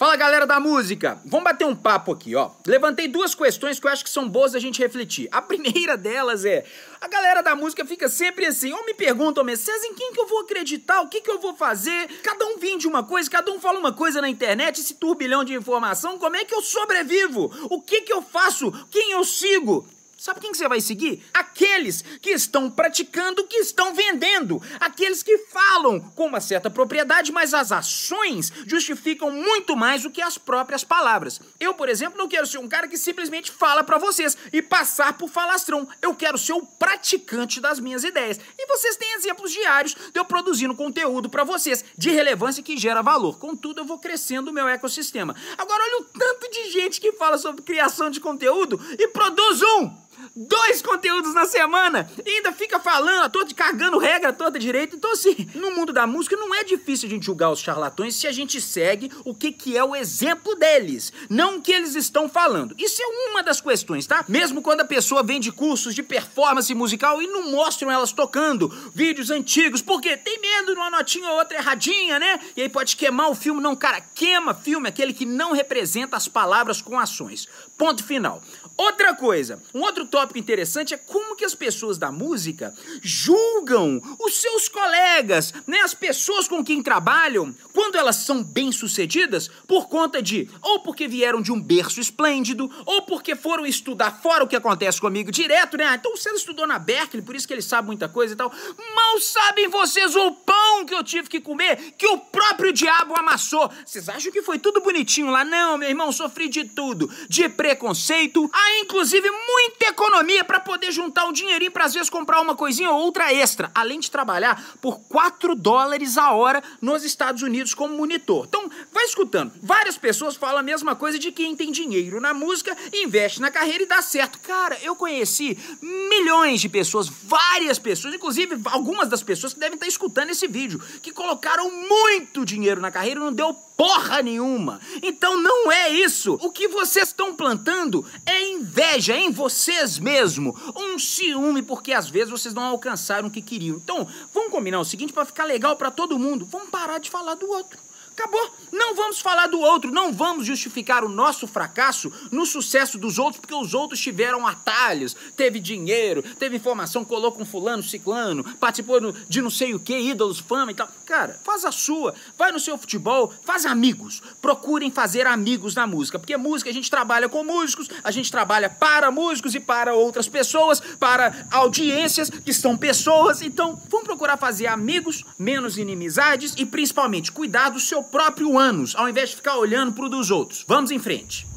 Fala galera da música, vamos bater um papo aqui, ó. Levantei duas questões que eu acho que são boas a gente refletir. A primeira delas é: a galera da música fica sempre assim, ou me perguntam, César, em quem que eu vou acreditar? O que que eu vou fazer? Cada um vende uma coisa, cada um fala uma coisa na internet, esse turbilhão de informação, como é que eu sobrevivo? O que que eu faço? Quem eu sigo? Sabe quem que você vai seguir? Aqueles que estão praticando, que estão vendendo. Aqueles que falam com uma certa propriedade, mas as ações justificam muito mais do que as próprias palavras. Eu, por exemplo, não quero ser um cara que simplesmente fala para vocês e passar por falastrão. Eu quero ser o praticante das minhas ideias. E vocês têm exemplos diários de eu produzindo conteúdo para vocês de relevância que gera valor. Contudo, eu vou crescendo o meu ecossistema. Agora, olha o tanto de gente que fala sobre criação de conteúdo e produz um dois conteúdos na semana e ainda fica falando, todo cagando regra toda direito. Então, assim, no mundo da música não é difícil a gente julgar os charlatões se a gente segue o que, que é o exemplo deles, não o que eles estão falando. Isso é uma das questões, tá? Mesmo quando a pessoa vende cursos de performance musical e não mostram elas tocando vídeos antigos, porque tem medo de uma notinha ou outra erradinha, né? E aí pode queimar o filme. Não, cara, queima filme aquele que não representa as palavras com ações. Ponto final. Outra coisa, um outro tópico interessante é como que as pessoas da música julgam os seus colegas, né, as pessoas com quem trabalham, quando elas são bem-sucedidas por conta de ou porque vieram de um berço esplêndido, ou porque foram estudar fora o que acontece comigo direto, né? Ah, então você estudou na Berkeley, por isso que ele sabe muita coisa e tal. Mal sabem vocês o pão que eu tive que comer, que o próprio diabo amassou. Vocês acham que foi tudo bonitinho lá? Não, meu irmão, sofri de tudo, de preconceito, a inclusive muita economia para poder juntar um dinheirinho para às vezes comprar uma coisinha ou outra extra, além de trabalhar por 4 dólares a hora nos Estados Unidos como monitor. Então, vai escutando. Várias pessoas falam a mesma coisa de quem tem dinheiro na música, investe na carreira e dá certo. Cara, eu conheci milhões de pessoas, várias pessoas, inclusive algumas das pessoas que devem estar escutando esse vídeo, que colocaram muito dinheiro na carreira e não deu porra nenhuma. Então não é isso. O que vocês estão plantando é inveja em vocês mesmo, um ciúme porque às vezes vocês não alcançaram o que queriam. Então, vamos combinar o seguinte para ficar legal para todo mundo. Vamos parar de falar do outro. Acabou. Não vamos falar do outro, não vamos justificar o nosso fracasso no sucesso dos outros, porque os outros tiveram atalhos, teve dinheiro, teve informação, colocou um fulano, ciclano, participou de não sei o que, ídolos, fama e tal. Cara, faz a sua, vai no seu futebol, faz amigos. Procurem fazer amigos na música, porque música a gente trabalha com músicos, a gente trabalha para músicos e para outras pessoas, para audiências que são pessoas. Então, vamos procurar fazer amigos, menos inimizades e principalmente cuidar do seu próprio ânus, ao invés de ficar olhando pro dos outros. Vamos em frente.